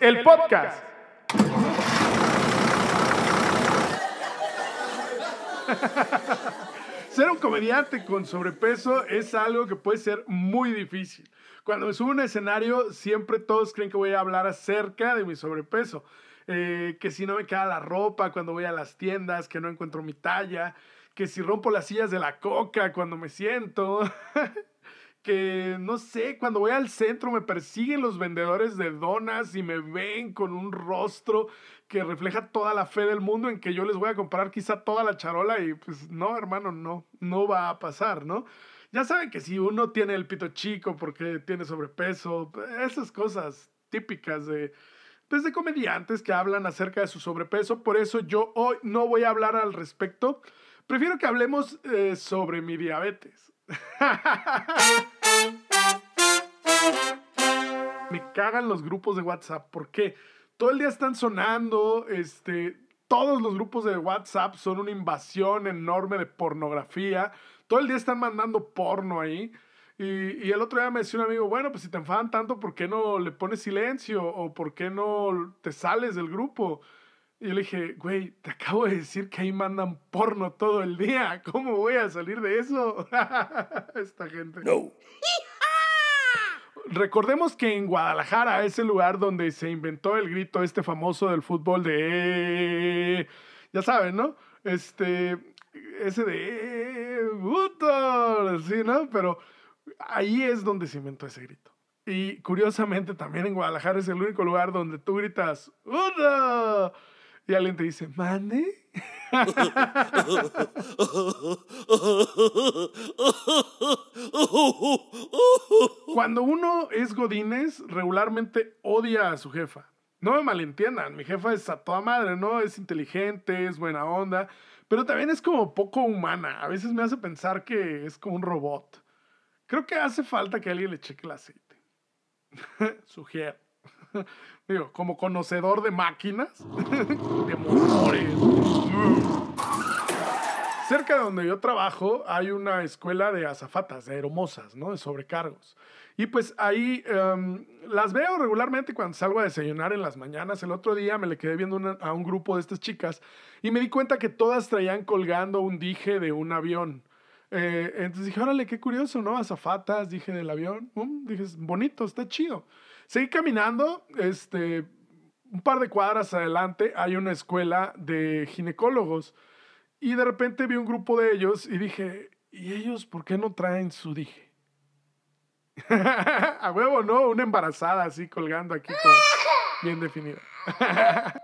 El podcast. Ser un comediante con sobrepeso es algo que puede ser muy difícil. Cuando me subo a un escenario, siempre todos creen que voy a hablar acerca de mi sobrepeso. Eh, que si no me queda la ropa cuando voy a las tiendas, que no encuentro mi talla, que si rompo las sillas de la coca cuando me siento. que no sé, cuando voy al centro me persiguen los vendedores de donas y me ven con un rostro que refleja toda la fe del mundo en que yo les voy a comprar quizá toda la charola y pues no, hermano, no, no va a pasar, ¿no? Ya saben que si uno tiene el pito chico porque tiene sobrepeso, esas cosas típicas de, pues de comediantes que hablan acerca de su sobrepeso, por eso yo hoy no voy a hablar al respecto, prefiero que hablemos eh, sobre mi diabetes. Me cagan los grupos de WhatsApp. ¿Por qué? Todo el día están sonando, este, todos los grupos de WhatsApp son una invasión enorme de pornografía. Todo el día están mandando porno ahí. Y, y, el otro día me decía un amigo, bueno, pues si te enfadan tanto, ¿por qué no le pones silencio? ¿O por qué no te sales del grupo? Y yo le dije, güey, te acabo de decir que ahí mandan porno todo el día. ¿Cómo voy a salir de eso? Esta gente. No. Recordemos que en Guadalajara es el lugar donde se inventó el grito este famoso del fútbol de... Ya saben, ¿no? Este... Ese de... Sí, ¿no? Pero ahí es donde se inventó ese grito. Y curiosamente también en Guadalajara es el único lugar donde tú gritas... ¡Uta! Y alguien te dice, ¿mande? Cuando uno es Godínez, regularmente odia a su jefa. No me malentiendan, mi jefa es a toda madre, ¿no? Es inteligente, es buena onda, pero también es como poco humana. A veces me hace pensar que es como un robot. Creo que hace falta que alguien le cheque el aceite. Sugiero. Digo, como conocedor de máquinas, de motores. Cerca de donde yo trabajo hay una escuela de azafatas, de aeromosas, ¿no? De sobrecargos. Y pues ahí em, las veo regularmente cuando salgo a desayunar en las mañanas. El otro día me le quedé viendo a un grupo de estas chicas y me di cuenta que todas traían colgando un dije de un avión. Eh, entonces dije, órale, qué curioso, ¿no? Azafatas, dije del avión. Um, dije, bonito, está chido. Seguí caminando, este, un par de cuadras adelante hay una escuela de ginecólogos y de repente vi un grupo de ellos y dije, ¿y ellos por qué no traen su dije? A huevo, ¿no? Una embarazada así colgando aquí bien definida.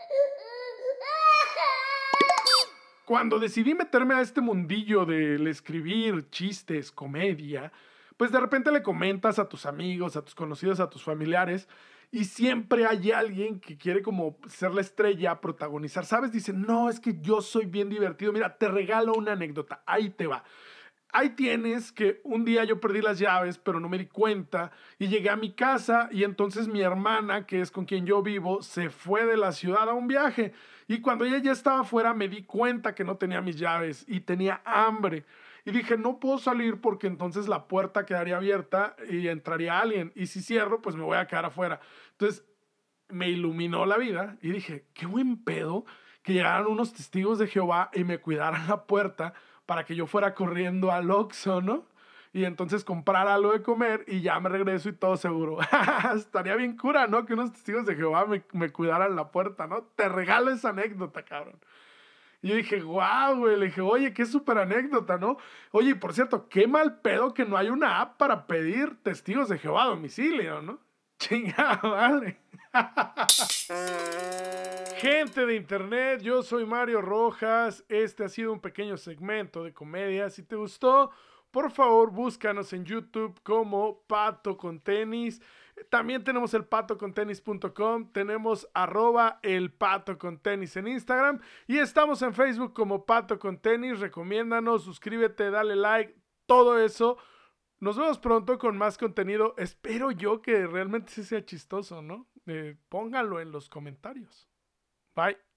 Cuando decidí meterme a este mundillo del escribir chistes, comedia, pues de repente le comentas a tus amigos, a tus conocidos, a tus familiares, y siempre hay alguien que quiere como ser la estrella, protagonizar, ¿sabes? Dice, no, es que yo soy bien divertido, mira, te regalo una anécdota, ahí te va. Ahí tienes que un día yo perdí las llaves, pero no me di cuenta y llegué a mi casa y entonces mi hermana, que es con quien yo vivo, se fue de la ciudad a un viaje y cuando ella ya estaba afuera me di cuenta que no tenía mis llaves y tenía hambre. Y dije, no puedo salir porque entonces la puerta quedaría abierta y entraría alguien. Y si cierro, pues me voy a quedar afuera. Entonces me iluminó la vida y dije, qué buen pedo que llegaran unos testigos de Jehová y me cuidaran la puerta para que yo fuera corriendo al Oxxo, ¿no? Y entonces comprar algo de comer y ya me regreso y todo seguro. Estaría bien cura, ¿no? Que unos testigos de Jehová me, me cuidaran la puerta, ¿no? Te regalo esa anécdota, cabrón. Y yo dije, guau, güey. Le dije, oye, qué súper anécdota, ¿no? Oye, por cierto, qué mal pedo que no hay una app para pedir testigos de Jehová a domicilio, ¿no? Chingada madre. Gente de internet, yo soy Mario Rojas. Este ha sido un pequeño segmento de comedia. Si te gustó, por favor, búscanos en YouTube como Pato con Tenis. También tenemos el patocontenis.com, tenemos arroba el pato con tenis en Instagram y estamos en Facebook como pato con. Recomiéndanos, suscríbete, dale like, todo eso. Nos vemos pronto con más contenido. Espero yo que realmente sea chistoso, ¿no? Eh, póngalo en los comentarios. Bye.